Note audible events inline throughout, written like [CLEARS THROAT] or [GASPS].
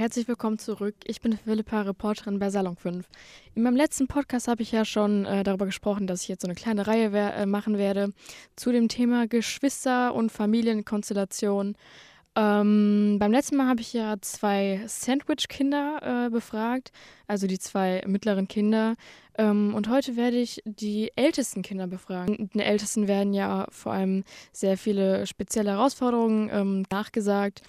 herzlich willkommen zurück. Ich bin Philippa, Reporterin bei Salon 5. In meinem letzten Podcast habe ich ja schon äh, darüber gesprochen, dass ich jetzt so eine kleine Reihe wer äh, machen werde zu dem Thema Geschwister und Familienkonstellation. Ähm, beim letzten Mal habe ich ja zwei Sandwich-Kinder äh, befragt, also die zwei mittleren Kinder. Ähm, und heute werde ich die ältesten Kinder befragen. Den Ältesten werden ja vor allem sehr viele spezielle Herausforderungen ähm, nachgesagt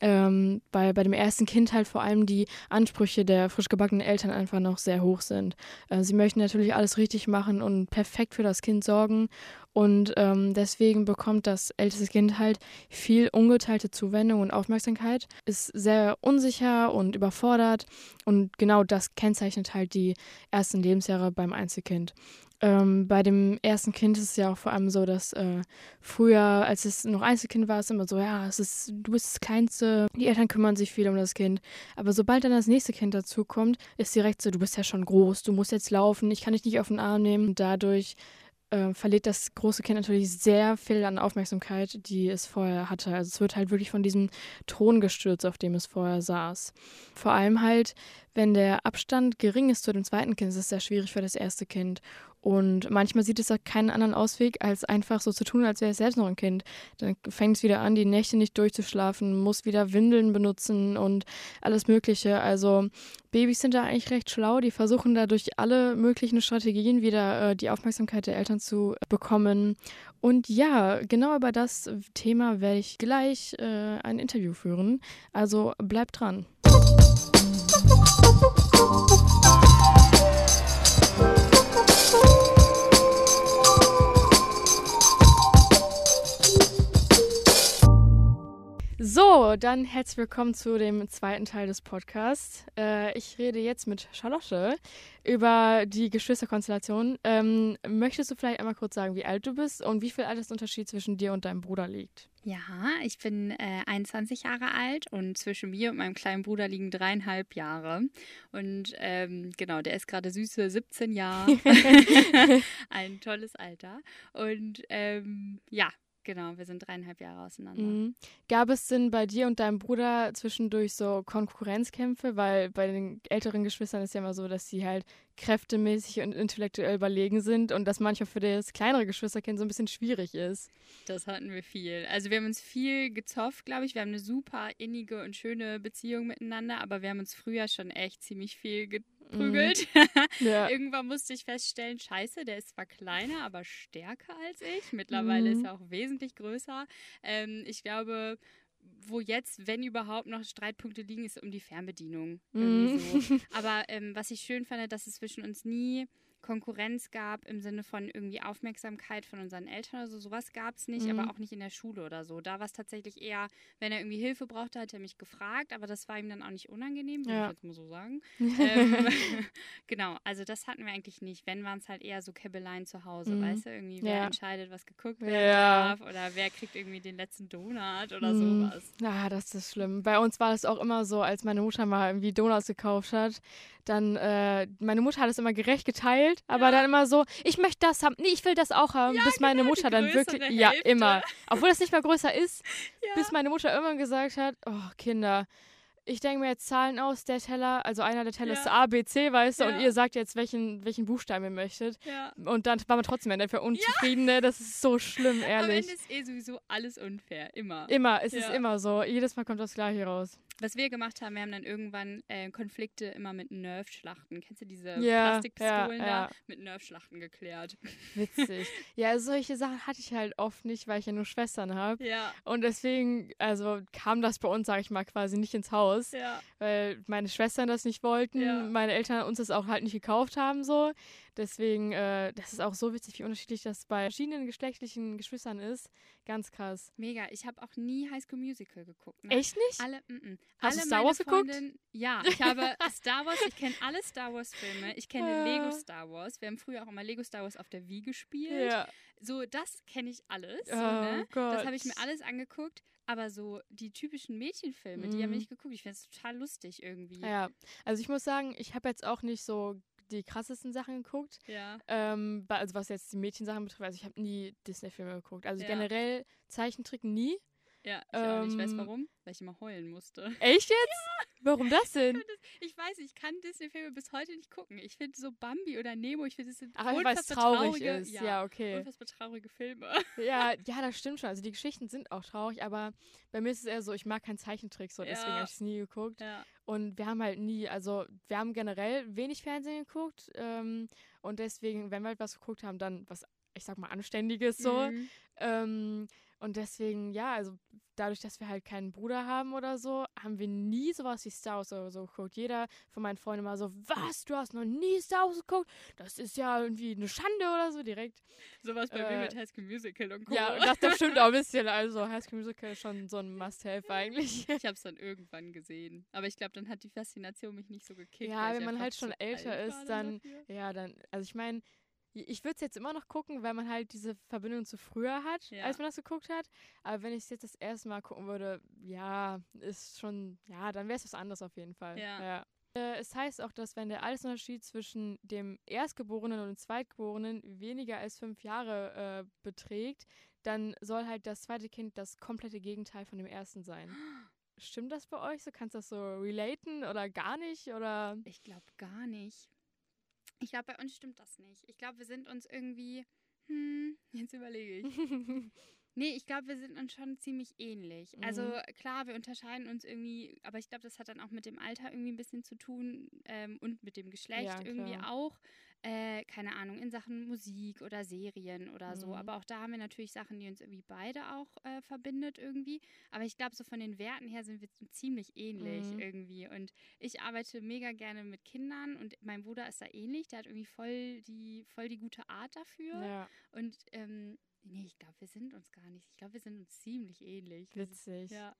ähm, bei, bei dem ersten Kind halt vor allem die Ansprüche der frisch gebackenen Eltern einfach noch sehr hoch sind. Äh, sie möchten natürlich alles richtig machen und perfekt für das Kind sorgen. Und ähm, deswegen bekommt das älteste Kind halt viel ungeteilte Zuwendung und Aufmerksamkeit, ist sehr unsicher und überfordert. Und genau das kennzeichnet halt die ersten Lebensjahre beim Einzelkind. Ähm, bei dem ersten Kind ist es ja auch vor allem so, dass äh, früher, als es noch Einzelkind war, es immer so, ja, es ist, du bist das Kleinste, die Eltern kümmern sich viel um das Kind. Aber sobald dann das nächste Kind dazukommt, ist direkt so, du bist ja schon groß, du musst jetzt laufen, ich kann dich nicht auf den Arm nehmen. Und dadurch äh, verliert das große Kind natürlich sehr viel an Aufmerksamkeit, die es vorher hatte. Also es wird halt wirklich von diesem Thron gestürzt, auf dem es vorher saß. Vor allem halt, wenn der Abstand gering ist zu dem zweiten Kind, ist es sehr schwierig für das erste Kind. Und manchmal sieht es auch keinen anderen Ausweg, als einfach so zu tun, als wäre es selbst noch ein Kind. Dann fängt es wieder an, die Nächte nicht durchzuschlafen, muss wieder Windeln benutzen und alles Mögliche. Also Babys sind da eigentlich recht schlau. Die versuchen da durch alle möglichen Strategien wieder äh, die Aufmerksamkeit der Eltern zu bekommen. Und ja, genau über das Thema werde ich gleich äh, ein Interview führen. Also bleibt dran. Thank you. So, dann herzlich willkommen zu dem zweiten Teil des Podcasts. Äh, ich rede jetzt mit Charlotte über die Geschwisterkonstellation. Ähm, möchtest du vielleicht einmal kurz sagen, wie alt du bist und wie viel Altersunterschied zwischen dir und deinem Bruder liegt? Ja, ich bin äh, 21 Jahre alt und zwischen mir und meinem kleinen Bruder liegen dreieinhalb Jahre. Und ähm, genau, der ist gerade süße 17 Jahre. [LAUGHS] [LAUGHS] Ein tolles Alter. Und ähm, ja, Genau, wir sind dreieinhalb Jahre auseinander. Mhm. Gab es denn bei dir und deinem Bruder zwischendurch so Konkurrenzkämpfe? Weil bei den älteren Geschwistern ist ja immer so, dass sie halt kräftemäßig und intellektuell überlegen sind und das manchmal für das kleinere Geschwisterkind so ein bisschen schwierig ist. Das hatten wir viel. Also wir haben uns viel gezofft, glaube ich. Wir haben eine super innige und schöne Beziehung miteinander, aber wir haben uns früher schon echt ziemlich viel gezofft prügelt. Mhm. [LAUGHS] Ja. Irgendwann musste ich feststellen, scheiße, der ist zwar kleiner, aber stärker als ich. Mittlerweile mhm. ist er auch wesentlich größer. Ähm, ich glaube, wo jetzt, wenn überhaupt noch Streitpunkte liegen, ist um die Fernbedienung. Mhm. So. [LAUGHS] Aber ähm, was ich schön fand, dass es zwischen uns nie Konkurrenz gab im Sinne von irgendwie Aufmerksamkeit von unseren Eltern oder so. Sowas gab es nicht, mhm. aber auch nicht in der Schule oder so. Da war es tatsächlich eher, wenn er irgendwie Hilfe brauchte, hat er mich gefragt, aber das war ihm dann auch nicht unangenehm, würde ja. ich jetzt mal so sagen. [LAUGHS] ähm, [LAUGHS] genau, also das hatten wir eigentlich nicht. Wenn, waren es halt eher so Käbeleien zu Hause, mhm. weißt du, irgendwie, wer ja. entscheidet, was geguckt werden ja. darf oder wer kriegt irgendwie den letzten Donut oder mhm. sowas. Ja, das ist schlimm. Bei uns war das auch immer so, als meine Mutter mal irgendwie Donuts gekauft hat, dann, äh, meine Mutter hat es immer gerecht geteilt, aber ja. dann immer so, ich möchte das haben, nee, ich will das auch haben, ja, bis meine genau, Mutter dann wirklich, Hälfte. ja, immer, obwohl das nicht mehr größer ist, [LAUGHS] bis meine Mutter irgendwann gesagt hat, oh, Kinder, ich denke mir jetzt Zahlen aus, der Teller, also einer der Teller ja. ist A, B, C, weißt du, ja. und ihr sagt jetzt, welchen, welchen Buchstaben ihr möchtet. Ja. Und dann war man trotzdem dafür unzufrieden, ne? Das ist so schlimm, ehrlich. Am Ende ist eh sowieso alles unfair, immer. Immer, es ist immer so. Jedes Mal kommt das Gleiche raus. Was wir gemacht haben, wir haben dann irgendwann äh, Konflikte immer mit Nerf-Schlachten. Kennst du diese ja, Plastikpistolen ja, ja. da? Mit Nerf-Schlachten geklärt. [LAUGHS] Witzig. ja, solche Sachen hatte ich halt oft nicht, weil ich ja nur Schwestern habe. Ja. Und deswegen, also kam das bei uns, sage ich mal, quasi nicht ins Haus. Ja. Weil meine Schwestern das nicht wollten, ja. meine Eltern uns das auch halt nicht gekauft haben, so. Deswegen, äh, das ist auch so witzig, wie unterschiedlich das bei verschiedenen geschlechtlichen Geschwistern ist. Ganz krass. Mega. Ich habe auch nie High School Musical geguckt. Ne? Echt nicht? Alle, m -m. Hast alle du Star Wars geguckt? Ja, [LAUGHS] ich habe Star Wars, ich kenne alle Star Wars Filme. Ich kenne ja. Lego Star Wars. Wir haben früher auch immer Lego Star Wars auf der Wii gespielt. Ja. So, das kenne ich alles. So, oh, ne? Das habe ich mir alles angeguckt. Aber so die typischen Mädchenfilme, mm. die haben wir mhm. nicht geguckt. Ich finde es total lustig irgendwie. Ja, also ich muss sagen, ich habe jetzt auch nicht so die krassesten Sachen geguckt. Ja. Ähm, also was jetzt die Mädchensachen betrifft, also ich habe nie Disney-Filme geguckt. Also ja. generell Zeichentrick nie. Ja, ich, ähm, ich weiß warum, weil ich immer heulen musste. Echt jetzt? [LAUGHS] Ja. Warum das denn? Ich weiß, ich kann Disney-Filme bis heute nicht gucken. Ich finde so Bambi oder Nemo, ich finde, das sind Ach, es traurig traurige, ist. Ja, ja, okay. Unfassbar traurige Filme. [LAUGHS] Ja, [LAUGHS] ja, das stimmt schon. Also die Geschichten sind auch traurig, aber bei mir ist es eher so, ich mag keinen Zeichentrick, so deswegen ja. habe ich es nie geguckt. Ja. Und wir haben halt nie, also wir haben generell wenig Fernsehen geguckt ähm, und deswegen, wenn wir halt was geguckt haben, dann was ich sag mal, Anständiges so. Mhm. Ähm, und deswegen, ja, also dadurch, dass wir halt keinen Bruder haben oder so, haben wir nie sowas wie Star Wars oder so geguckt. Jeder von meinen Freunden war so, was, du hast noch nie Star Wars geguckt? Das ist ja irgendwie eine Schande oder so direkt. Sowas bei äh, mir mit High School Musical und Co. Ja, das, das stimmt auch ein bisschen. Also High School Musical ist schon so ein Must-Have [LAUGHS] eigentlich. Ich habe es dann irgendwann gesehen. Aber ich glaube, dann hat die Faszination mich nicht so gekickt. Ja, wenn man halt schon älter ist, dann, dafür. ja, dann, also ich meine, ich würde es jetzt immer noch gucken, weil man halt diese Verbindung zu früher hat, ja. als man das geguckt hat. Aber wenn ich es jetzt das erste Mal gucken würde, ja, ist schon, ja, dann wäre es was anderes auf jeden Fall. Ja. ja. Äh, es heißt auch, dass wenn der Altersunterschied zwischen dem Erstgeborenen und dem Zweitgeborenen weniger als fünf Jahre äh, beträgt, dann soll halt das zweite Kind das komplette Gegenteil von dem ersten sein. [GASPS] Stimmt das bei euch so? Kannst du das so relaten oder gar nicht? Oder? Ich glaube gar nicht. Ich glaube, bei uns stimmt das nicht. Ich glaube, wir sind uns irgendwie. Hm, [LAUGHS] jetzt überlege ich. [LAUGHS] nee, ich glaube, wir sind uns schon ziemlich ähnlich. Also mhm. Also klar, wir unterscheiden uns irgendwie, aber ich glaube, das hat dann auch mit dem Alter irgendwie ein bisschen zu tun ähm, und mit dem Geschlecht ja, irgendwie auch äh, keine Ahnung, in Sachen Musik oder Serien oder so. Mhm. Aber auch da haben wir natürlich Sachen, die uns irgendwie beide auch äh, verbindet irgendwie. Aber ich glaube, so von den Werten her sind wir ziemlich ähnlich mhm. irgendwie. Und ich arbeite mega gerne mit Kindern und mein Bruder ist da ähnlich. Der hat irgendwie voll die, voll die gute Art dafür. Ja. Und ähm, nee, ich glaube, wir sind uns gar nicht. Ich glaube, wir sind uns ziemlich ähnlich. Witzig. Ja.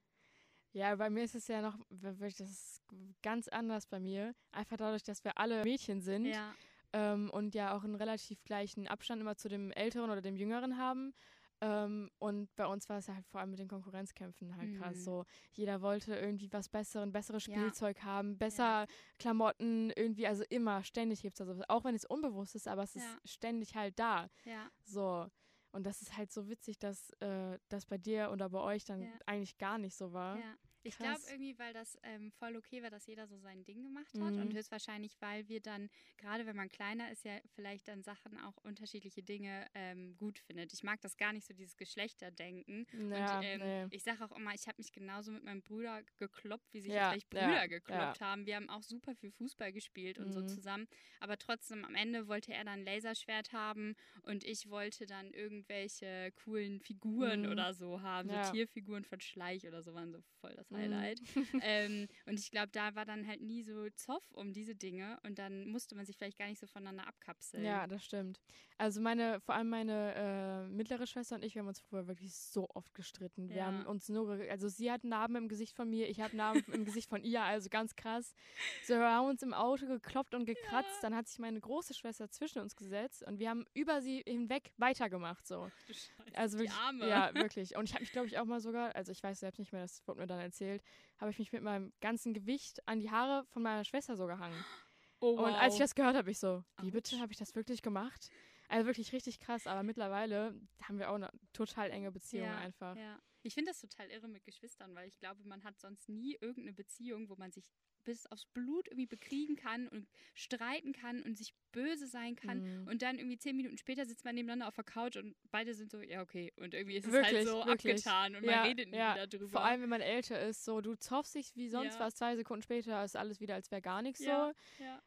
Ja, bei mir ist es ja noch, das ist ganz anders bei mir. Einfach dadurch, dass wir alle Mädchen sind. Ja ähm, und ja auch einen relativ gleichen Abstand immer zu dem Älteren oder dem Jüngeren haben. Ähm, und bei uns war es ja halt vor allem mit den Konkurrenzkämpfen halt mhm. krass so. Jeder wollte irgendwie was Besseres, besseres Spielzeug ja. haben, besser ja. Klamotten, irgendwie, also immer, ständig gibt es da sowas. Auch wenn es unbewusst ist, aber es ja. ist ständig halt da. Ja. So. Und das ist halt so witzig, dass äh, das bei dir oder bei euch dann eigentlich gar nicht so war. Ja. Ich glaube irgendwie, weil das ähm, voll okay war, dass jeder so sein Ding gemacht hat mhm. und höchstwahrscheinlich, weil wir dann, gerade wenn man kleiner ist, ja vielleicht dann Sachen auch unterschiedliche Dinge ähm, gut findet. Ich mag das gar nicht so, dieses Geschlechterdenken. Ja, und ähm, nee. ich sage auch immer, ich habe mich genauso mit meinem Bruder gekloppt, wie sich ja, vielleicht Brüder ja, gekloppt haben. Wir haben auch super viel Fußball gespielt und mhm. so zusammen. Aber trotzdem, am Ende wollte er dann ein Laserschwert haben und ich wollte dann irgendwelche coolen Figuren mhm. oder so haben. So Tierfiguren von Schleich oder so waren so voll das Highlight. Mhm. [LAUGHS] ähm, und ich glaube, da war dann halt nie so Zoff um diese Dinge und dann musste man sich vielleicht gar nicht so voneinander abkapseln. Ja, das stimmt. Also meine, vor allem meine äh, mittlere Schwester und ich, wir haben uns vorher wirklich so oft gestritten. Wir ja. haben uns nur, also sie hat Narben im Gesicht von mir, ich habe Narben im Gesicht von ihr, also ganz krass. So, wir haben uns im Auto gekloppt und gekratzt, ja. dann hat sich meine große Schwester zwischen uns gesetzt und wir haben über sie hinweg weitergemacht, so. Also wirklich, ja, [LAUGHS] wirklich. Und ich habe mich, glaube ich, auch mal sogar, also ich weiß selbst nicht mehr, das wurde mir dann erzählt, erzählt, habe ich mich mit meinem ganzen Gewicht an die Haare von meiner Schwester so gehangen. [GASPS] Oh, wow. Und als ich das gehört habe, ich so, wie bitte, habe ich das wirklich gemacht? Also wirklich richtig krass, aber mittlerweile haben wir auch eine total enge Beziehung ja, einfach. Ja. Ich finde das total irre mit Geschwistern, weil ich glaube, man hat sonst nie irgendeine Beziehung, wo man sich bis aufs Blut irgendwie bekriegen kann und streiten kann und sich böse sein kann. Mhm. Und dann irgendwie zehn Minuten später sitzt man nebeneinander auf der Couch und beide sind so, ja, okay. Und irgendwie ist es halt wirklich, halt so wirklich. abgetan und ja, man redet nie ja. wieder drüber. Vor allem, wenn man älter ist, so du zoffst dich wie sonst ja. was, zwei Sekunden später ist alles wieder, als wäre gar nichts so.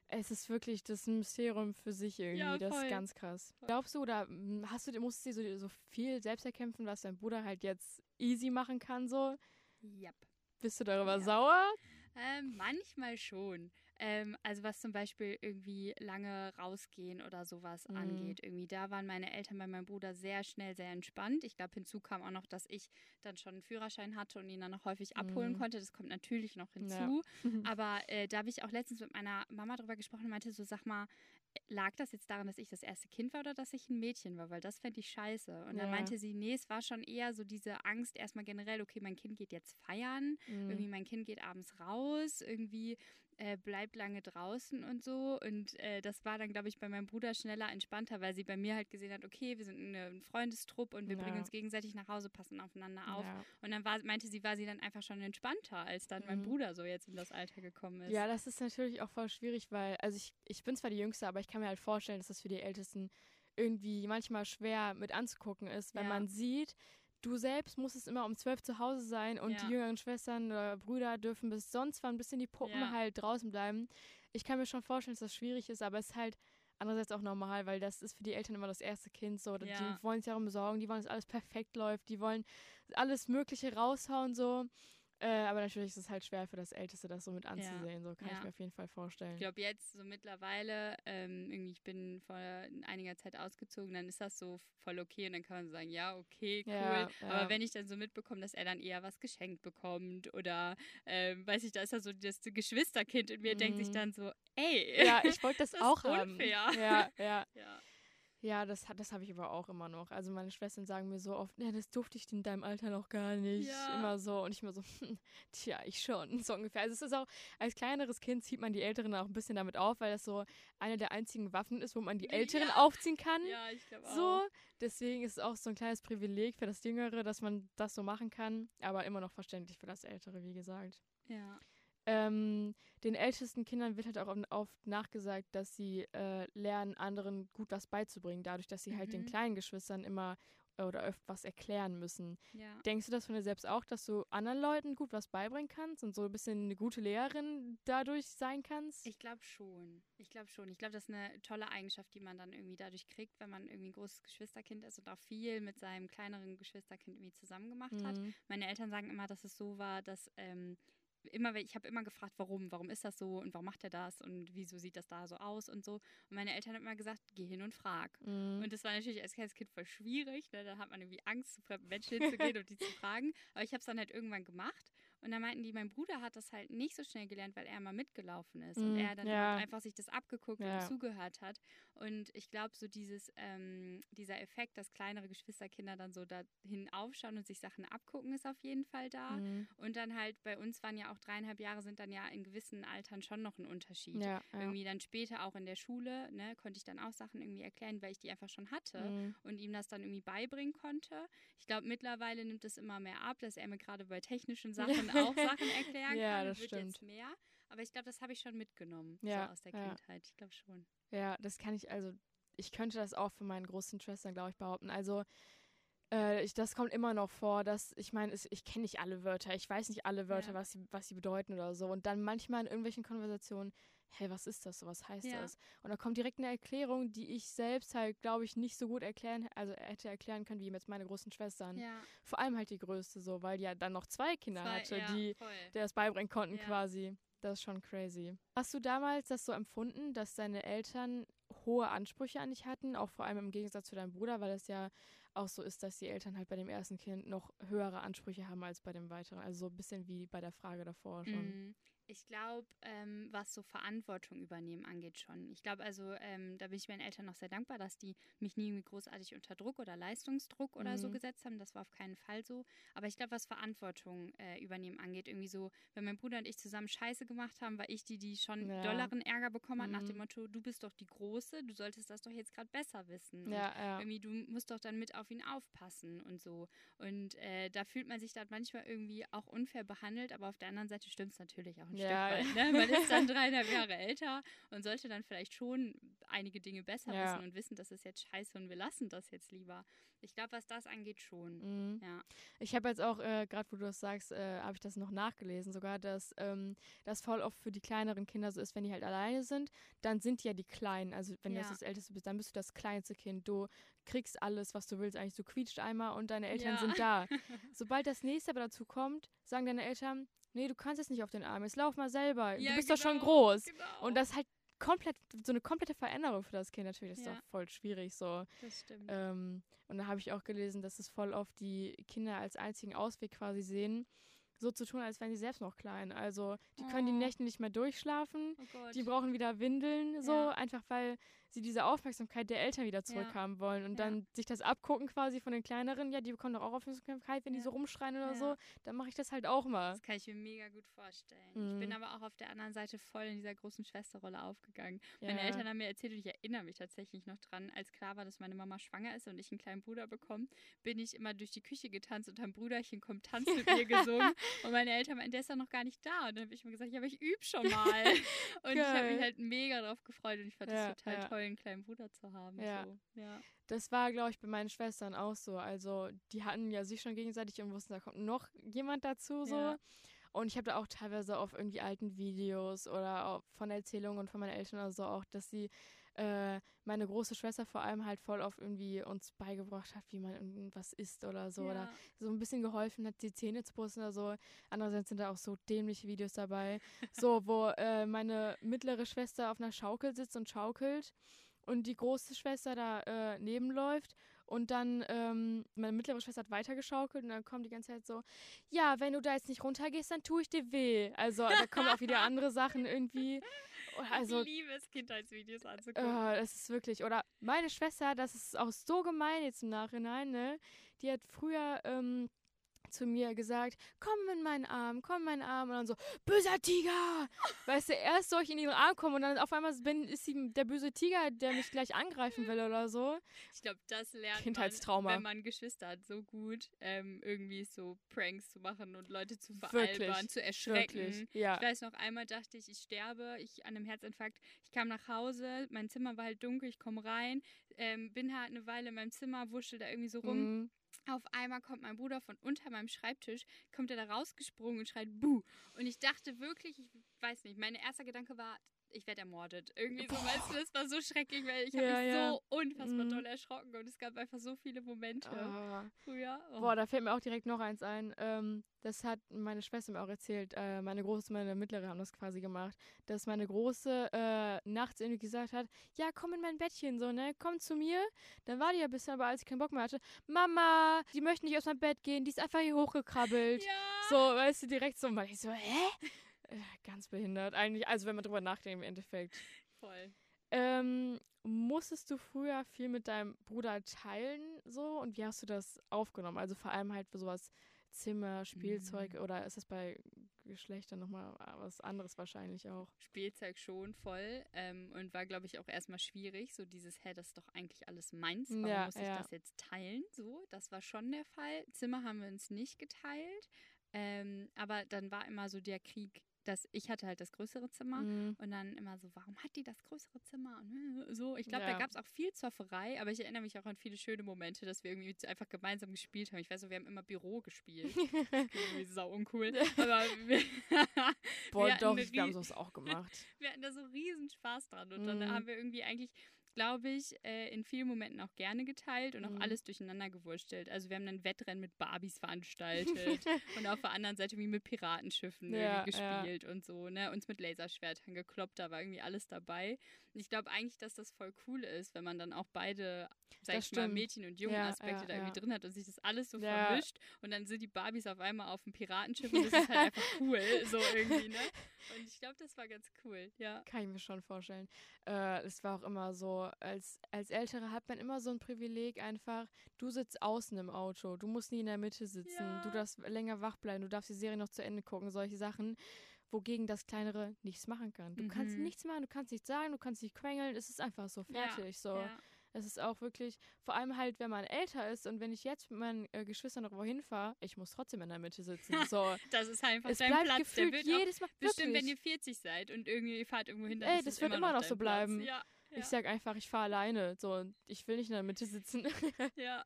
Es ist wirklich das Mysterium für sich irgendwie. das ist ganz krass. Voll. Glaubst du oder hm, hast du, musstest du so, so viel selbst erkämpfen, was dein Bruder halt jetzt easy machen kann, so? Yep. Bist du darüber sauer? Ähm, manchmal schon. Ähm, also was zum Beispiel irgendwie lange rausgehen oder sowas mhm. angeht. Irgendwie da waren meine Eltern bei meinem Bruder sehr schnell, sehr entspannt. Ich glaube, hinzu kam auch noch, dass ich dann schon einen Führerschein hatte und ihn dann noch häufig abholen mhm. konnte. Das kommt natürlich noch hinzu. Ja. [LAUGHS] Aber äh, da habe ich auch letztens mit meiner Mama drüber gesprochen und meinte so, sag mal, lag das jetzt daran, dass ich das erste Kind war oder dass ich ein Mädchen war? Weil das fände ich scheiße. Und dann meinte sie, nee, es war schon eher so diese Angst erstmal generell, okay, mein Kind geht jetzt feiern, mhm. irgendwie mein Kind geht abends raus, irgendwie irgendwie äh, bleibt lange draußen und so. Und äh, das war dann, glaube ich, bei meinem Bruder schneller entspannter, weil sie bei mir halt gesehen hat, okay, wir sind ein Freundestrupp und wir ja. bringen uns gegenseitig nach Hause, passen aufeinander auf. Ja. Und dann war, meinte sie, war sie dann einfach schon entspannter, als dann mhm. mein Bruder so jetzt in das Alter gekommen ist. Ja, das ist natürlich auch voll schwierig, weil, also ich, ich bin zwar die Jüngste, aber ich kann mir halt vorstellen, dass das für die Ältesten irgendwie manchmal schwer mit anzugucken ist, wenn ja. man sieht, du selbst musstest immer um zwölf zu Hause sein und ja. die jüngeren Schwestern oder Brüder dürfen bis sonst wann bis in die Puppen ja. halt draußen bleiben. Ich kann mir schon vorstellen, dass das schwierig ist, aber es ist halt andererseits auch normal, weil das ist für die Eltern immer das erste Kind so. Ja. Die wollen sich darum besorgen, die wollen, dass alles perfekt läuft, die wollen alles Mögliche raushauen so. Äh, aber natürlich ist es halt schwer für das Älteste, das so mit anzusehen. Ja. So kann ja. ich mir auf jeden Fall vorstellen. Ich glaube, jetzt so mittlerweile, ähm, irgendwie, ich bin vor einiger Zeit ausgezogen, dann ist das so voll okay und dann kann man sagen, ja, okay, cool. Ja, aber wenn ich dann so mitbekomme, dass er dann eher was geschenkt bekommt oder, ähm, weiß ich, da ist ja so das Geschwisterkind in mir, mhm. denkt sich mhm. dann so, ey. Ja, ich wollte das, [LAUGHS] das auch haben. Unfair. Ja, ja. [LAUGHS] ja. Ja, das, das habe ich aber auch immer noch. Also meine Schwestern sagen mir so oft, ja, das durfte ich in deinem Alter noch gar nicht. Ja. Immer so. Und ich immer so, hm, tja, ich schon, [LAUGHS] so ungefähr. Also es ist auch, als kleineres Kind zieht man die Älteren auch ein bisschen damit auf, weil das so eine der einzigen Waffen ist, wo man die Älteren ja. aufziehen kann. Ja, ich glaube auch. So, deswegen ist es auch so ein kleines Privileg für das Jüngere, dass man das so machen kann. Aber immer noch verständlich für das Ältere, wie gesagt. Ja. Ähm, den ältesten Kindern wird halt auch oft nachgesagt, dass sie äh, lernen, anderen gut was beizubringen, dadurch, dass sie mhm. halt den mhm. kleinen Geschwistern immer äh, oder öfter was erklären müssen. Ja. Denkst du das von dir selbst auch, dass du anderen Leuten gut was beibringen kannst und so ein bisschen eine gute Lehrerin dadurch sein kannst? Ich glaube schon. Ich glaube schon. Ich glaube, das ist eine tolle Eigenschaft, die man dann irgendwie dadurch kriegt, wenn man irgendwie ein großes Geschwisterkind ist und auch viel mit seinem kleineren Geschwisterkind irgendwie zusammen gemacht mhm. hat. Meine Eltern sagen immer, dass es so war, dass ähm, immer, ich habe immer gefragt, warum, warum ist das so und warum macht er das und wieso sieht das da so aus und so. Und meine Eltern haben immer gesagt, geh hin und frag. Mhm. Und das war natürlich als kleines Kind voll schwierig, ne? da hat man irgendwie Angst, zu fremden Menschen hinzugehen [LAUGHS] und die zu fragen. Aber ich habe es dann halt irgendwann gemacht und dann meinten die, mein Bruder hat das halt nicht so schnell gelernt, weil er mal mitgelaufen ist mhm. und er dann ja. einfach sich das abgeguckt ja. und zugehört hat. Und ich glaube, so dieses, ähm, dieser Effekt, dass kleinere Geschwisterkinder dann so dahin aufschauen und sich Sachen abgucken, ist auf jeden Fall da. Mhm. Und dann halt bei uns waren ja auch dreieinhalb Jahre sind dann ja in gewissen Altern schon noch ein Unterschied. Ja. Irgendwie dann später auch in der Schule, ne, konnte ich dann auch Sachen irgendwie erklären, weil ich die einfach schon hatte mhm. und ihm das dann irgendwie beibringen konnte. Ich glaube, mittlerweile nimmt es immer mehr ab, dass er mir gerade bei technischen Sachen [LAUGHS] auch Sachen erklären ja, kann. Das wird stimmt. jetzt mehr. Aber ich glaube, das habe ich schon mitgenommen ja, so aus der Kindheit. Ich glaube schon. Ja, das kann ich, also ich könnte das auch für meinen großen Schwestern, glaube ich, behaupten. Also äh, ich, das kommt immer noch vor, dass, ich meine, ich kenne nicht alle Wörter, ich weiß nicht alle Wörter, ja. was, sie, was sie bedeuten oder so. Und dann manchmal in irgendwelchen Konversationen, hey, was ist das so, was heißt ja. das? Und da kommt direkt eine Erklärung, die ich selbst halt, glaube ich, nicht so gut erklären, also hätte erklären können, wie jetzt meine großen Schwestern. Ja. Vor allem halt die größte so, weil die ja dann noch zwei Kinder zwei, hatte, die der das beibringen konnten quasi. Das ist schon crazy. Hast du damals das so empfunden, dass deine Eltern hohe Ansprüche an dich hatten, auch vor allem im Gegensatz zu deinem Bruder, weil es ja auch so ist, dass die Eltern halt bei dem ersten Kind noch höhere Ansprüche haben als bei dem weiteren. Also so ein bisschen wie bei der Frage davor schon. Mhm. Ich glaube, ähm, was so Verantwortung übernehmen angeht, schon. Ich glaube, also ähm, da bin ich meinen Eltern noch sehr dankbar, dass die mich nie irgendwie großartig unter Druck oder Leistungsdruck oder mhm. so gesetzt haben. Das war auf keinen Fall so. Aber ich glaube, was Verantwortung äh, übernehmen angeht, irgendwie so, wenn mein Bruder und ich zusammen Scheiße gemacht haben, war ich die, die schon ja. dollaren Ärger bekommen hat, mhm. nach dem Motto, du bist doch die Große, du solltest das doch jetzt gerade besser wissen. Ja, ja. Irgendwie, du musst doch dann mit auf ihn aufpassen und so. Und äh, da fühlt man sich dann manchmal irgendwie auch unfair behandelt, aber auf der anderen Seite stimmt es natürlich auch ein ja. Stück weit. [LAUGHS] Ne? Man ist dann [LAUGHS] dreieinhalb Jahre älter und sollte dann vielleicht schon einige Dinge besser ja. wissen und wissen, das ist jetzt scheiße und wir lassen das jetzt lieber. Ich glaube, was das angeht, schon. Mhm. Ja. Ich habe jetzt auch, äh, gerade wo du das sagst, äh, habe ich das noch nachgelesen, sogar, dass ähm, das voll oft für die kleineren Kinder so ist, wenn die halt alleine sind, dann sind die ja die Kleinen. Also wenn ja. du das Älteste bist, dann bist du das kleinste Kind. Du kriegst alles, was du willst, eigentlich. Du quietscht einmal und deine Eltern ja. sind da. [LAUGHS] Sobald das nächste aber dazu kommt, sagen deine Eltern, nee, du kannst jetzt nicht auf den Arm, jetzt lauf mal selber, ja, du bist genau, doch schon genau, groß. Genau. Und das ist halt komplett, so eine komplette Veränderung für das Kind natürlich, das ja. ist doch voll schwierig so. Das stimmt. Ähm, und da habe ich auch gelesen, dass es voll oft die Kinder als einzigen Ausweg quasi sehen, so zu tun, als wären sie selbst noch klein. Also die können oh. die Nächte nicht mehr durchschlafen. Oh die brauchen wieder Windeln, so ja. einfach weil sie diese Aufmerksamkeit der Eltern wieder zurückhaben ja. wollen und ja. dann sich das abgucken quasi von den kleineren. Ja, die bekommen doch auch Aufmerksamkeit, wenn die so rumschreien oder so. Dann mache ich das halt auch mal. Das kann ich mir mega gut vorstellen. Mhm. Ich bin mhm. aber auch auf der anderen Seite voll in dieser großen Schwesterrolle aufgegangen. Meine Eltern haben mir erzählt und ich erinnere mich tatsächlich noch dran, als klar war, dass meine Mama schwanger ist und ich einen kleinen Bruder bekomme, bin ich immer durch die Küche getanzt und ein Brüderchen kommt, tanzt [LAUGHS] mit mir gesungen. Und meine Eltern meinten, der ist ja noch gar nicht da. Und dann habe ich mir gesagt, ja, aber ich übe schon mal. [LAUGHS] und Geil. ich habe mich halt mega drauf gefreut und ich fand ja, das total ja. toll, einen kleinen Bruder zu haben. Ja. So. ja. Das war, glaube ich, bei meinen Schwestern auch so. Also die hatten ja sich schon gegenseitig und wussten, da kommt noch jemand dazu so. Ja. Und ich habe da auch teilweise auf irgendwie alten Videos oder von Erzählungen von meinen Eltern oder so auch, dass sie äh, meine große Schwester vor allem halt voll oft irgendwie uns beigebracht hat, wie man irgendwas isst oder so. Ja. Oder so ein bisschen geholfen hat, die Zähne zu putzen oder so. Andererseits sind da auch so dämliche Videos dabei. so, [LAUGHS] wo äh, meine mittlere Schwester auf einer Schaukel sitzt und schaukelt und die große Schwester da äh, nebenläuft und dann ähm, meine mittlere Schwester hat weitergeschaukelt und dann kommt die ganze Zeit so, ja, wenn du da jetzt nicht runtergehst, dann tue ich dir weh. Also da kommen auch wieder andere Sachen irgendwie. [LAUGHS] Also, ich liebe es, Kindheitsvideos anzugucken. Äh, das ist wirklich, oder meine Schwester, das ist auch so gemein jetzt im Nachhinein, ne? Die hat früher ähm, zu mir gesagt, komm in meinen Arm, komm in meinen Arm. Und dann so, böser Tiger! weißt du, erst soll ich in ihren Arm kommen und dann auf einmal bin, ist sie der böse Tiger, der mich gleich angreifen will oder so. Ich glaube, das lernt Kindheitstrauma. man, wenn man Geschwister hat, so gut, ähm, irgendwie so Pranks zu machen und Leute zu veralbern, Wirklich? zu erschrecken. Wirklich? Ja. Ich weiß noch, einmal dachte ich, ich sterbe, ich an einem Herzinfarkt. Ich kam nach Hause, mein Zimmer war halt dunkel, ich komme rein, ähm, bin halt eine Weile in meinem Zimmer, wuschel da irgendwie so rum. Mhm auf einmal kommt mein Bruder von unter meinem Schreibtisch, kommt er da rausgesprungen und schreit Buh. Und ich dachte wirklich, ich weiß nicht, mein erster Gedanke war, ich werde ermordet. Irgendwie so, weißt du, das war so schrecklich, weil ich ja, habe mich ja. so unfassbar mhm. doll erschrocken und es gab einfach so viele Momente oh. früher. Oh. Boah, da fällt mir auch direkt noch eins ein. Ähm, das hat meine Schwester mir auch erzählt. Äh, meine Große und meine Mittlere haben das quasi gemacht. Dass meine Große äh, nachts irgendwie gesagt hat, ja, komm in mein Bettchen, so, ne, komm zu mir. Dann war die ja bisschen, aber als ich keinen Bock mehr hatte, Mama, die möchte nicht aus meinem Bett gehen, die ist einfach hier hochgekrabbelt. Ja. So, weißt du, direkt so, weil ich so, hä? Äh, ganz behindert. Eigentlich, also wenn man drüber nachdenkt im Endeffekt. Voll. Ähm, musstest du früher viel mit deinem Bruder teilen so und wie hast du das aufgenommen? Also vor allem halt für sowas Zimmer, Spielzeug mhm. oder ist das bei Geschlechtern nochmal was anderes wahrscheinlich auch? Spielzeug schon voll ähm, und war glaube ich auch erstmal schwierig, so dieses, hä, das ist doch eigentlich alles meins, warum ja, muss ich ja. das jetzt teilen? So, das war schon der Fall. Zimmer haben wir uns nicht geteilt, ähm, aber dann war immer so der Krieg, dass ich hatte halt das größere Zimmer mhm. und dann immer so, warum hat die das größere Zimmer? Und äh, so, ich glaube, ja. da gab es auch viel Zofferei, aber ich erinnere mich auch an viele schöne Momente, dass wir irgendwie einfach gemeinsam gespielt haben. Ich weiß so, wir haben immer Büro gespielt. irgendwie [LAUGHS] sau uncool. Aber wir, Boah, wir doch, wir haben sowas auch [LAUGHS] gemacht. wir hatten da so riesen Spaß dran und mhm. dann haben wir irgendwie eigentlich glaube ich, äh, in vielen Momenten auch gerne geteilt und auch mhm. alles durcheinander gewurstelt. Also wir haben dann Wettrennen mit Barbies veranstaltet [LAUGHS] und auf der anderen Seite wie mit Piratenschiffen ja, gespielt ja. und so, ne? Uns mit Laserschwertern gekloppt, da war irgendwie alles dabei. Und ich glaube eigentlich, dass das voll cool ist, wenn man dann auch beide, sag ich mal, Mädchen- und Jungen-Aspekte ja, da irgendwie drin hat und sich das alles so vermischt und dann sind die Barbies auf einmal auf dem Piratenschiff und das ist halt [LAUGHS] einfach cool, so irgendwie, ne? Und ich glaube, das war ganz cool, ja. Kann ich mir schon vorstellen. Äh, es war auch immer so, als, als Ältere hat man immer so ein Privileg einfach, du sitzt außen im Auto, du musst nie in der Mitte sitzen, ja. du darfst länger wach bleiben, du darfst die Serie noch zu Ende gucken, solche Sachen, wogegen das Kleinere nichts machen kann. Du mhm. kannst nichts machen, du kannst nichts sagen, du kannst nicht quengeln, es ist einfach so fertig, ja. so. Ja. Es ist auch wirklich, vor allem halt, wenn man älter ist und wenn ich jetzt mit meinen äh, Geschwistern irgendwo hinfahre, ich muss trotzdem in der Mitte sitzen. So. [LAUGHS] das ist einfach es dein bleibt Platz. Gefühlt jedes Mal. Bestimmt, wenn ihr 40 seid und irgendwie ihr fahrt irgendwo hin, dann Ey, das wird immer noch, noch so bleiben. Ja. Ja. Ich sag einfach, ich fahre alleine. So, und ich will nicht in der Mitte sitzen. [LAUGHS] ja.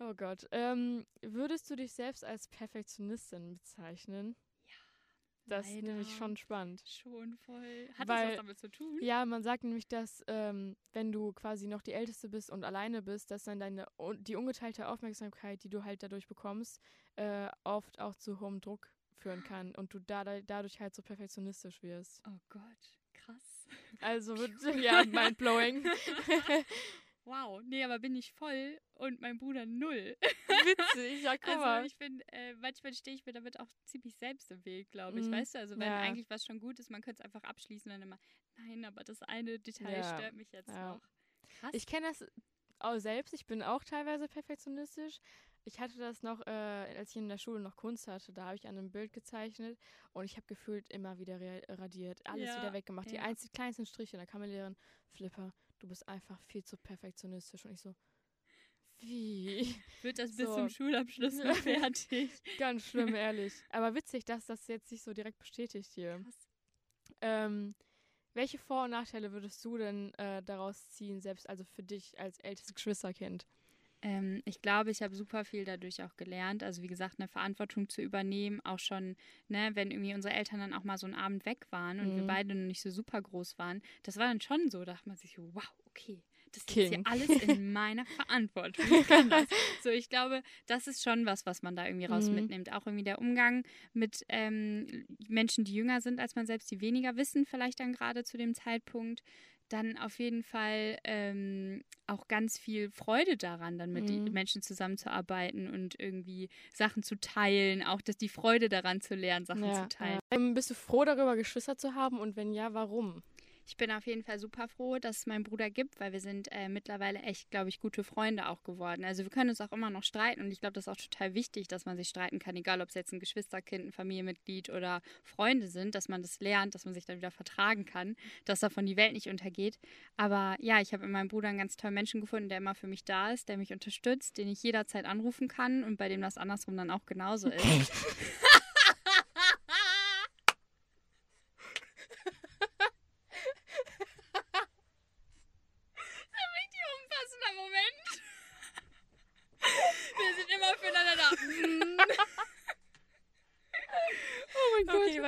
Oh Gott. Ähm, würdest du dich selbst als Perfektionistin bezeichnen? Ja. Das leider. ist nämlich schon spannend. Schon voll. Hat Weil, das was damit zu tun? Ja, man sagt nämlich, dass ähm, wenn du quasi noch die Älteste bist und alleine bist, dass dann deine die ungeteilte Aufmerksamkeit, die du halt dadurch bekommst, äh, oft auch zu hohem Druck führen kann und du da, dadurch halt so perfektionistisch wirst. Oh Gott. Also, [LAUGHS] ja, mindblowing. [LAUGHS] wow, nee, aber bin ich voll und mein Bruder null. [LAUGHS] Witzig, ja, guck also, mal. Also ich bin, äh, manchmal stehe ich mir damit auch ziemlich selbst im Weg, glaube ich, mhm. weißt du? Also wenn ja. eigentlich was schon gut ist, man könnte es einfach abschließen und dann immer, nein, aber das eine Detail ja. stört mich jetzt ja. noch. Krass. Ich kenne das auch selbst, ich bin auch teilweise perfektionistisch. Ich hatte das noch, äh, als ich in der Schule noch Kunst hatte, da habe ich an einem Bild gezeichnet und ich habe gefühlt immer wieder radiert, alles wieder weggemacht. Die einzigen kleinsten Striche, da kam mir Lehrerin, Flipper, du bist einfach viel zu perfektionistisch. Und ich so, wie? [LAUGHS] Wird das so. bis zum Schulabschluss noch [LAUGHS] fertig? Ganz schlimm, [LAUGHS] ehrlich. Aber witzig, dass das jetzt sich so direkt bestätigt hier. Ähm, welche Vor- und Nachteile würdest du denn äh, daraus ziehen, selbst also für dich als ältestes Geschwisterkind? Ähm, ich glaube, ich habe super viel dadurch auch gelernt. Also wie gesagt, eine Verantwortung zu übernehmen, auch schon, ne, wenn irgendwie unsere Eltern dann auch mal so einen Abend weg waren und mhm. wir beide noch nicht so super groß waren, das war dann schon so, da dachte man sich, wow, okay, das ist hier alles in [LAUGHS] meiner Verantwortung. Ich so, ich glaube, das ist schon was, was man da irgendwie raus mhm. mitnimmt. Auch irgendwie der Umgang mit ähm, Menschen, die jünger sind als man selbst, die weniger wissen, vielleicht dann gerade zu dem Zeitpunkt dann auf jeden Fall ähm, auch ganz viel Freude daran, dann mit mhm. Menschen zusammenzuarbeiten und irgendwie Sachen zu teilen, auch dass die Freude daran zu lernen, Sachen ja, zu teilen. Ja. Ähm, bist du froh darüber, Geschwister zu haben und wenn ja, warum? Ich bin auf jeden Fall super froh, dass es meinen Bruder gibt, weil wir sind äh, mittlerweile echt, glaube ich, gute Freunde auch geworden. Also wir können uns auch immer noch streiten und ich glaube, das ist auch total wichtig, dass man sich streiten kann, egal ob es jetzt ein Geschwisterkind, ein Familienmitglied oder Freunde sind, dass man das lernt, dass man sich dann wieder vertragen kann, dass davon die Welt nicht untergeht. Aber ja, ich habe in meinem Bruder einen ganz tollen Menschen gefunden, der immer für mich da ist, der mich unterstützt, den ich jederzeit anrufen kann und bei dem das andersrum dann auch genauso ist. [LAUGHS]